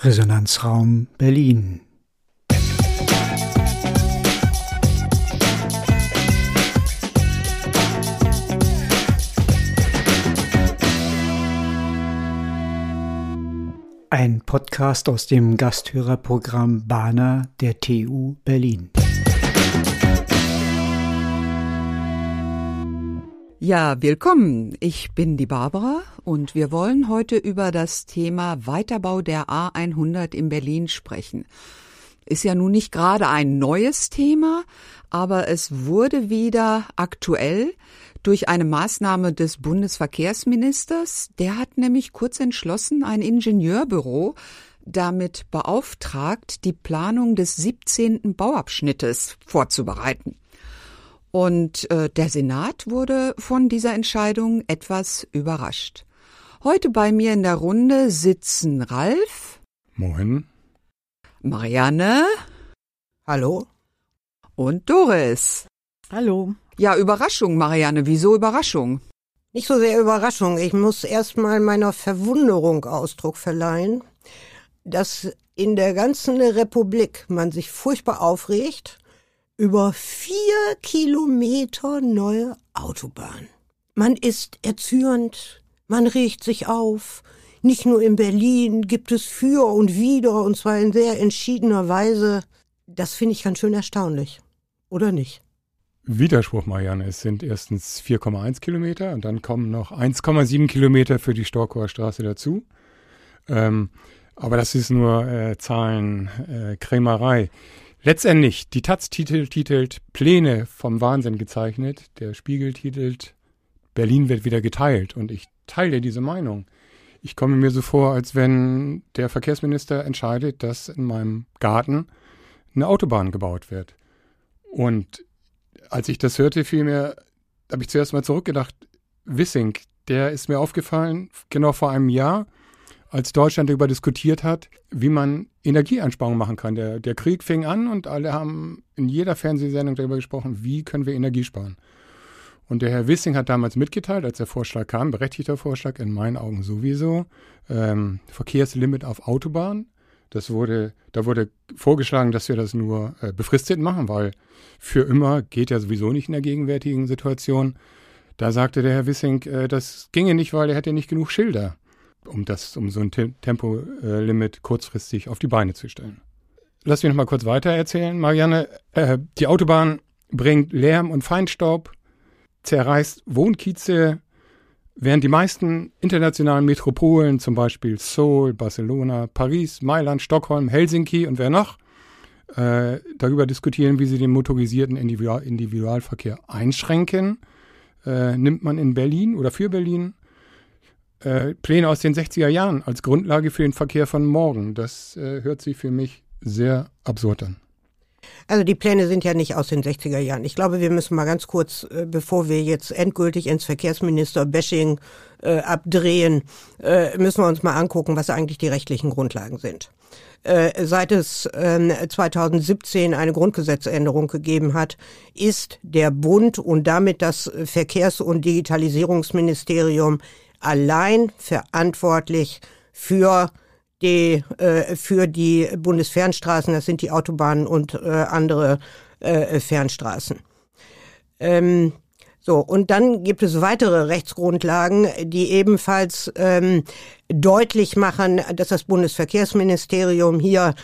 Resonanzraum Berlin. Ein Podcast aus dem Gasthörerprogramm Bana der TU Berlin. Ja, willkommen. Ich bin die Barbara und wir wollen heute über das Thema Weiterbau der A100 in Berlin sprechen. Ist ja nun nicht gerade ein neues Thema, aber es wurde wieder aktuell durch eine Maßnahme des Bundesverkehrsministers. Der hat nämlich kurz entschlossen ein Ingenieurbüro damit beauftragt, die Planung des 17. Bauabschnittes vorzubereiten. Und äh, der Senat wurde von dieser Entscheidung etwas überrascht. Heute bei mir in der Runde sitzen Ralf. Moin. Marianne. Hallo. Und Doris. Hallo. Ja, Überraschung, Marianne. Wieso Überraschung? Nicht so sehr Überraschung. Ich muss erstmal meiner Verwunderung Ausdruck verleihen, dass in der ganzen Republik man sich furchtbar aufregt über vier Kilometer neue Autobahn. Man ist erzürnt, man regt sich auf. Nicht nur in Berlin gibt es für und wider, und zwar in sehr entschiedener Weise. Das finde ich ganz schön erstaunlich. Oder nicht? Widerspruch, Marianne. Es sind erstens 4,1 Kilometer und dann kommen noch 1,7 Kilometer für die Storkower Straße dazu. Ähm, aber das ist nur äh, Zahlenkrämerei. Äh, Letztendlich, die Taz titelt, titelt Pläne vom Wahnsinn gezeichnet, der Spiegel titelt Berlin wird wieder geteilt und ich teile diese Meinung. Ich komme mir so vor, als wenn der Verkehrsminister entscheidet, dass in meinem Garten eine Autobahn gebaut wird. Und als ich das hörte, fiel mir, habe ich zuerst mal zurückgedacht, Wissing, der ist mir aufgefallen, genau vor einem Jahr als Deutschland darüber diskutiert hat, wie man Energieeinsparungen machen kann. Der, der Krieg fing an und alle haben in jeder Fernsehsendung darüber gesprochen, wie können wir Energie sparen. Und der Herr Wissing hat damals mitgeteilt, als der Vorschlag kam, berechtigter Vorschlag, in meinen Augen sowieso, ähm, Verkehrslimit auf Autobahn. Das wurde, da wurde vorgeschlagen, dass wir das nur äh, befristet machen, weil für immer geht ja sowieso nicht in der gegenwärtigen Situation. Da sagte der Herr Wissing, äh, das ginge nicht, weil er hätte nicht genug Schilder um das, um so ein Tempolimit kurzfristig auf die Beine zu stellen. Lass mich noch mal kurz weiter erzählen, Marianne. Äh, die Autobahn bringt Lärm und Feinstaub, zerreißt Wohnkieze, während die meisten internationalen Metropolen, zum Beispiel Seoul, Barcelona, Paris, Mailand, Stockholm, Helsinki und wer noch, äh, darüber diskutieren, wie sie den motorisierten Individual Individualverkehr einschränken, äh, nimmt man in Berlin oder für Berlin äh, Pläne aus den 60er Jahren als Grundlage für den Verkehr von morgen. Das äh, hört sich für mich sehr absurd an. Also die Pläne sind ja nicht aus den 60er Jahren. Ich glaube, wir müssen mal ganz kurz, äh, bevor wir jetzt endgültig ins Verkehrsminister-Bashing äh, abdrehen, äh, müssen wir uns mal angucken, was eigentlich die rechtlichen Grundlagen sind. Äh, seit es äh, 2017 eine Grundgesetzänderung gegeben hat, ist der Bund und damit das Verkehrs- und Digitalisierungsministerium allein verantwortlich für die äh, für die Bundesfernstraßen, das sind die Autobahnen und äh, andere äh, Fernstraßen. Ähm, so, und dann gibt es weitere Rechtsgrundlagen, die ebenfalls ähm, deutlich machen, dass das Bundesverkehrsministerium hier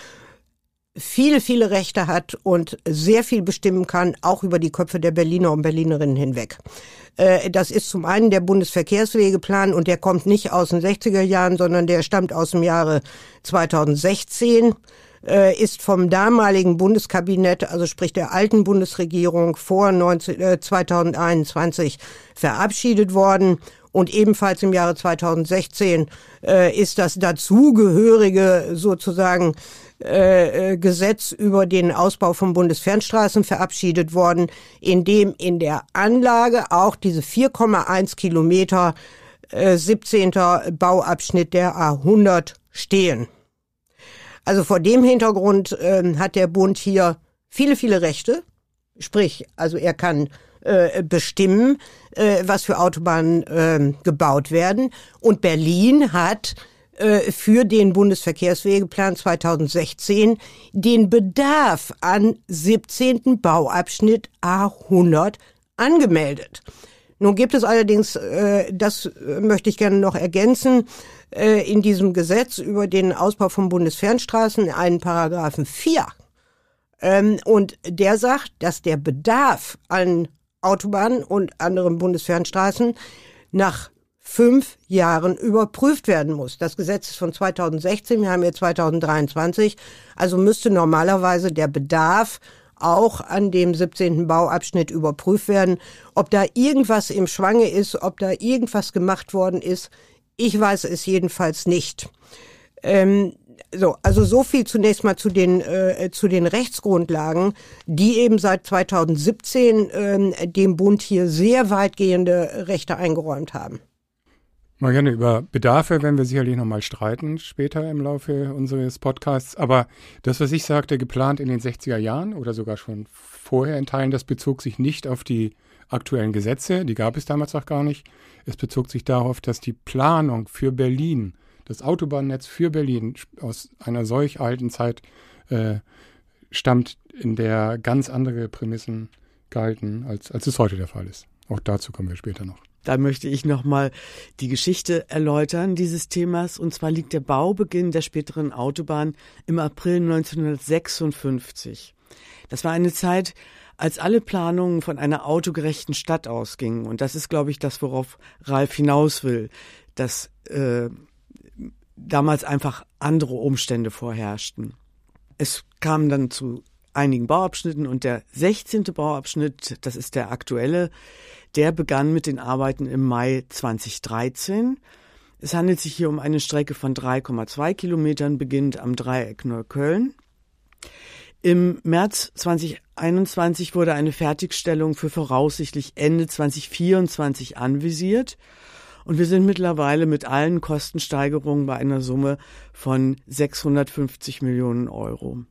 viele, viele Rechte hat und sehr viel bestimmen kann, auch über die Köpfe der Berliner und Berlinerinnen hinweg. Äh, das ist zum einen der Bundesverkehrswegeplan und der kommt nicht aus den 60er Jahren, sondern der stammt aus dem Jahre 2016 äh, ist vom damaligen Bundeskabinett, also sprich der alten Bundesregierung vor 19, äh, 2021 verabschiedet worden und ebenfalls im Jahre 2016 äh, ist das dazugehörige sozusagen äh, äh, Gesetz über den Ausbau von Bundesfernstraßen verabschiedet worden, in dem in der Anlage auch diese 4,1 Kilometer äh, 17. Bauabschnitt der A100 stehen. Also vor dem Hintergrund äh, hat der Bund hier viele, viele Rechte. Sprich, also er kann äh, bestimmen, äh, was für Autobahnen äh, gebaut werden. Und Berlin hat für den Bundesverkehrswegeplan 2016 den Bedarf an 17. Bauabschnitt A100 angemeldet. Nun gibt es allerdings, äh, das möchte ich gerne noch ergänzen, äh, in diesem Gesetz über den Ausbau von Bundesfernstraßen einen Paragraphen 4. Ähm, und der sagt, dass der Bedarf an Autobahnen und anderen Bundesfernstraßen nach fünf Jahren überprüft werden muss. Das Gesetz ist von 2016, wir haben jetzt 2023, also müsste normalerweise der Bedarf auch an dem 17. Bauabschnitt überprüft werden, ob da irgendwas im Schwange ist, ob da irgendwas gemacht worden ist. Ich weiß es jedenfalls nicht. Ähm, so, also so viel zunächst mal zu den äh, zu den Rechtsgrundlagen, die eben seit 2017 äh, dem Bund hier sehr weitgehende Rechte eingeräumt haben. Marianne, über Bedarfe werden wir sicherlich nochmal streiten später im Laufe unseres Podcasts. Aber das, was ich sagte, geplant in den 60er Jahren oder sogar schon vorher in Teilen, das bezog sich nicht auf die aktuellen Gesetze, die gab es damals auch gar nicht. Es bezog sich darauf, dass die Planung für Berlin, das Autobahnnetz für Berlin aus einer solch alten Zeit äh, stammt, in der ganz andere Prämissen galten, als, als es heute der Fall ist. Auch dazu kommen wir später noch. Da möchte ich nochmal die Geschichte erläutern dieses Themas. Und zwar liegt der Baubeginn der späteren Autobahn im April 1956. Das war eine Zeit, als alle Planungen von einer autogerechten Stadt ausgingen. Und das ist, glaube ich, das, worauf Ralf hinaus will, dass äh, damals einfach andere Umstände vorherrschten. Es kam dann zu einigen Bauabschnitten und der 16. Bauabschnitt, das ist der aktuelle, der begann mit den Arbeiten im Mai 2013. Es handelt sich hier um eine Strecke von 3,2 Kilometern, beginnt am Dreieck Neukölln. Im März 2021 wurde eine Fertigstellung für voraussichtlich Ende 2024 anvisiert. Und wir sind mittlerweile mit allen Kostensteigerungen bei einer Summe von 650 Millionen Euro.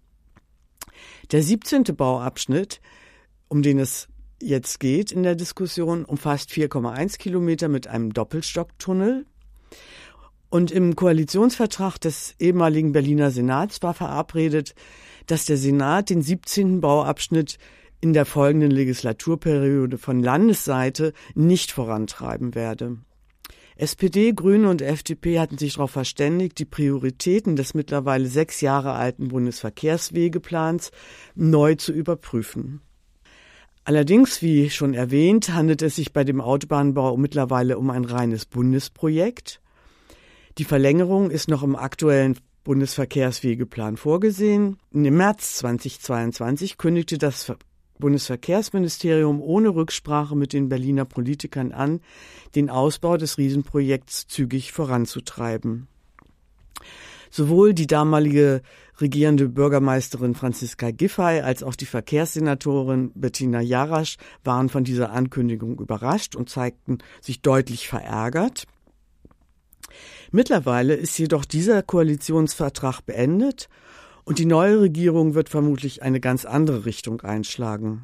Der 17. Bauabschnitt, um den es jetzt geht in der Diskussion, umfasst 4,1 Kilometer mit einem Doppelstocktunnel. Und im Koalitionsvertrag des ehemaligen Berliner Senats war verabredet, dass der Senat den 17. Bauabschnitt in der folgenden Legislaturperiode von Landesseite nicht vorantreiben werde. SPD, Grüne und FDP hatten sich darauf verständigt, die Prioritäten des mittlerweile sechs Jahre alten Bundesverkehrswegeplans neu zu überprüfen. Allerdings, wie schon erwähnt, handelt es sich bei dem Autobahnbau mittlerweile um ein reines Bundesprojekt. Die Verlängerung ist noch im aktuellen Bundesverkehrswegeplan vorgesehen. Im März 2022 kündigte das Bundesverkehrsministerium ohne Rücksprache mit den Berliner Politikern an, den Ausbau des Riesenprojekts zügig voranzutreiben. Sowohl die damalige regierende Bürgermeisterin Franziska Giffey als auch die Verkehrssenatorin Bettina Jarasch waren von dieser Ankündigung überrascht und zeigten sich deutlich verärgert. Mittlerweile ist jedoch dieser Koalitionsvertrag beendet und die neue Regierung wird vermutlich eine ganz andere Richtung einschlagen.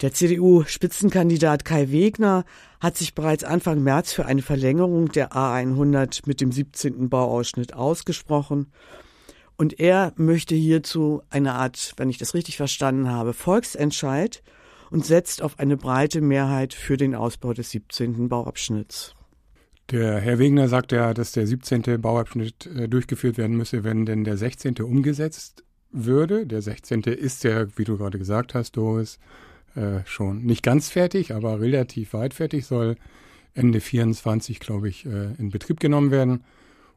Der CDU-Spitzenkandidat Kai Wegner hat sich bereits Anfang März für eine Verlängerung der A100 mit dem 17. Bauausschnitt ausgesprochen. Und er möchte hierzu eine Art, wenn ich das richtig verstanden habe, Volksentscheid und setzt auf eine breite Mehrheit für den Ausbau des 17. Bauabschnitts. Der Herr Wegner sagt ja, dass der 17. Bauabschnitt äh, durchgeführt werden müsse, wenn denn der 16. umgesetzt würde. Der 16. ist ja, wie du gerade gesagt hast, Doris, äh, schon nicht ganz fertig, aber relativ weit fertig, soll Ende 24, glaube ich, äh, in Betrieb genommen werden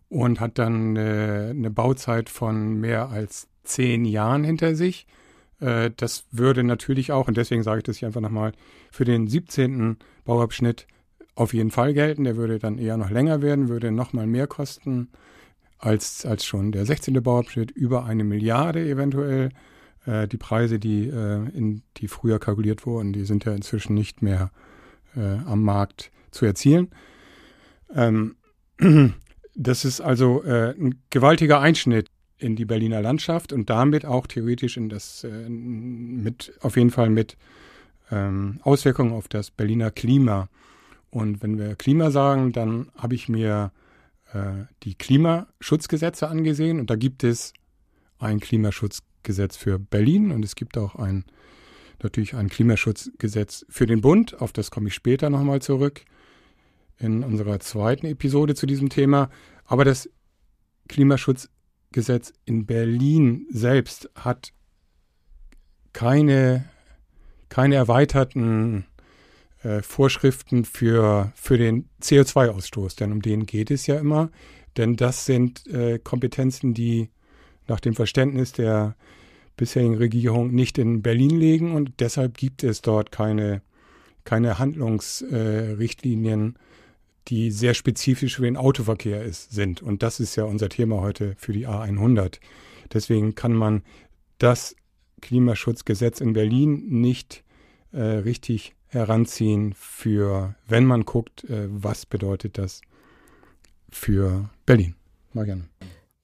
und hat dann äh, eine Bauzeit von mehr als zehn Jahren hinter sich. Äh, das würde natürlich auch, und deswegen sage ich das hier einfach nochmal, für den 17. Bauabschnitt auf jeden Fall gelten. Der würde dann eher noch länger werden, würde nochmal mehr kosten als, als schon der 16. Bauabschnitt, über eine Milliarde eventuell. Äh, die Preise, die, äh, in, die früher kalkuliert wurden, die sind ja inzwischen nicht mehr äh, am Markt zu erzielen. Ähm, das ist also äh, ein gewaltiger Einschnitt in die Berliner Landschaft und damit auch theoretisch in das, äh, mit, auf jeden Fall mit ähm, Auswirkungen auf das Berliner Klima. Und wenn wir Klima sagen, dann habe ich mir äh, die Klimaschutzgesetze angesehen und da gibt es ein Klimaschutzgesetz für Berlin und es gibt auch ein natürlich ein Klimaschutzgesetz für den Bund. Auf das komme ich später nochmal zurück in unserer zweiten Episode zu diesem Thema. Aber das Klimaschutzgesetz in Berlin selbst hat keine, keine erweiterten äh, Vorschriften für, für den CO2-Ausstoß, denn um den geht es ja immer. Denn das sind äh, Kompetenzen, die nach dem Verständnis der bisherigen Regierung nicht in Berlin liegen und deshalb gibt es dort keine, keine Handlungsrichtlinien, äh, die sehr spezifisch für den Autoverkehr ist, sind. Und das ist ja unser Thema heute für die A100. Deswegen kann man das Klimaschutzgesetz in Berlin nicht äh, richtig heranziehen für, wenn man guckt, äh, was bedeutet das für Berlin. Marianne.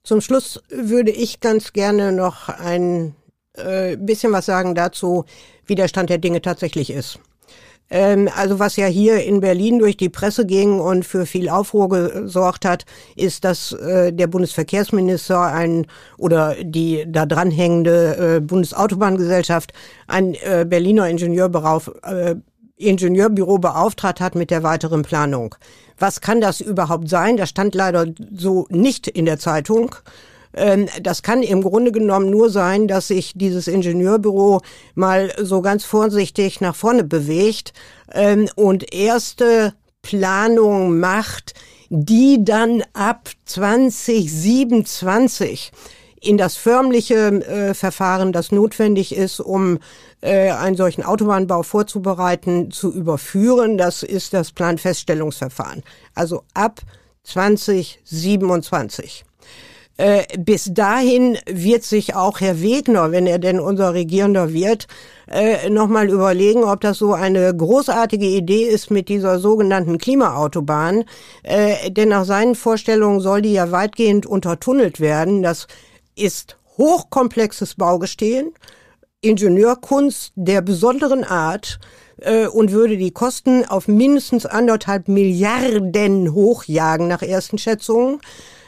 Zum Schluss würde ich ganz gerne noch ein äh, bisschen was sagen dazu, wie der Stand der Dinge tatsächlich ist. Ähm, also was ja hier in Berlin durch die Presse ging und für viel Aufruhr gesorgt hat, ist, dass äh, der Bundesverkehrsminister ein oder die da dranhängende Bundesautobahngesellschaft ein Berliner Ingenieurbüro, äh, Ingenieurbüro beauftragt hat mit der weiteren Planung. Was kann das überhaupt sein? Das stand leider so nicht in der Zeitung. Ähm, das kann im Grunde genommen nur sein, dass sich dieses Ingenieurbüro mal so ganz vorsichtig nach vorne bewegt ähm, und erste Planung macht, die dann ab 2027 in das förmliche äh, Verfahren, das notwendig ist, um äh, einen solchen Autobahnbau vorzubereiten, zu überführen. Das ist das Planfeststellungsverfahren. Also ab 2027. Äh, bis dahin wird sich auch Herr Wegner, wenn er denn unser Regierender wird, äh, nochmal überlegen, ob das so eine großartige Idee ist mit dieser sogenannten Klimaautobahn. Äh, denn nach seinen Vorstellungen soll die ja weitgehend untertunnelt werden. Das ist hochkomplexes Baugestehen, Ingenieurkunst der besonderen Art äh, und würde die Kosten auf mindestens anderthalb Milliarden hochjagen nach ersten Schätzungen.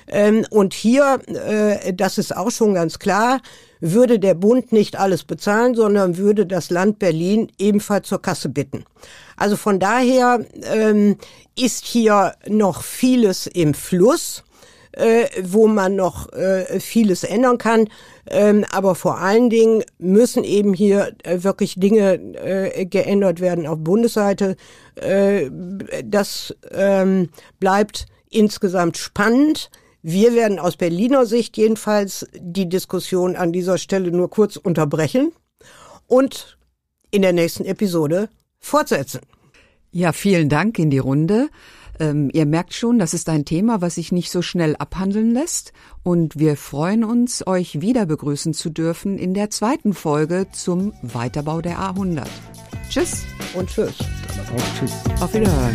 Ähm, und hier, äh, das ist auch schon ganz klar, würde der Bund nicht alles bezahlen, sondern würde das Land Berlin ebenfalls zur Kasse bitten. Also von daher ähm, ist hier noch vieles im Fluss. Äh, wo man noch äh, vieles ändern kann. Ähm, aber vor allen Dingen müssen eben hier äh, wirklich Dinge äh, geändert werden auf Bundesseite. Äh, das ähm, bleibt insgesamt spannend. Wir werden aus Berliner Sicht jedenfalls die Diskussion an dieser Stelle nur kurz unterbrechen und in der nächsten Episode fortsetzen. Ja, vielen Dank in die Runde. Ähm, ihr merkt schon, das ist ein Thema, was sich nicht so schnell abhandeln lässt. Und wir freuen uns, euch wieder begrüßen zu dürfen in der zweiten Folge zum Weiterbau der A100. Tschüss und tschüss. Auch tschüss. Auf Wiederhören.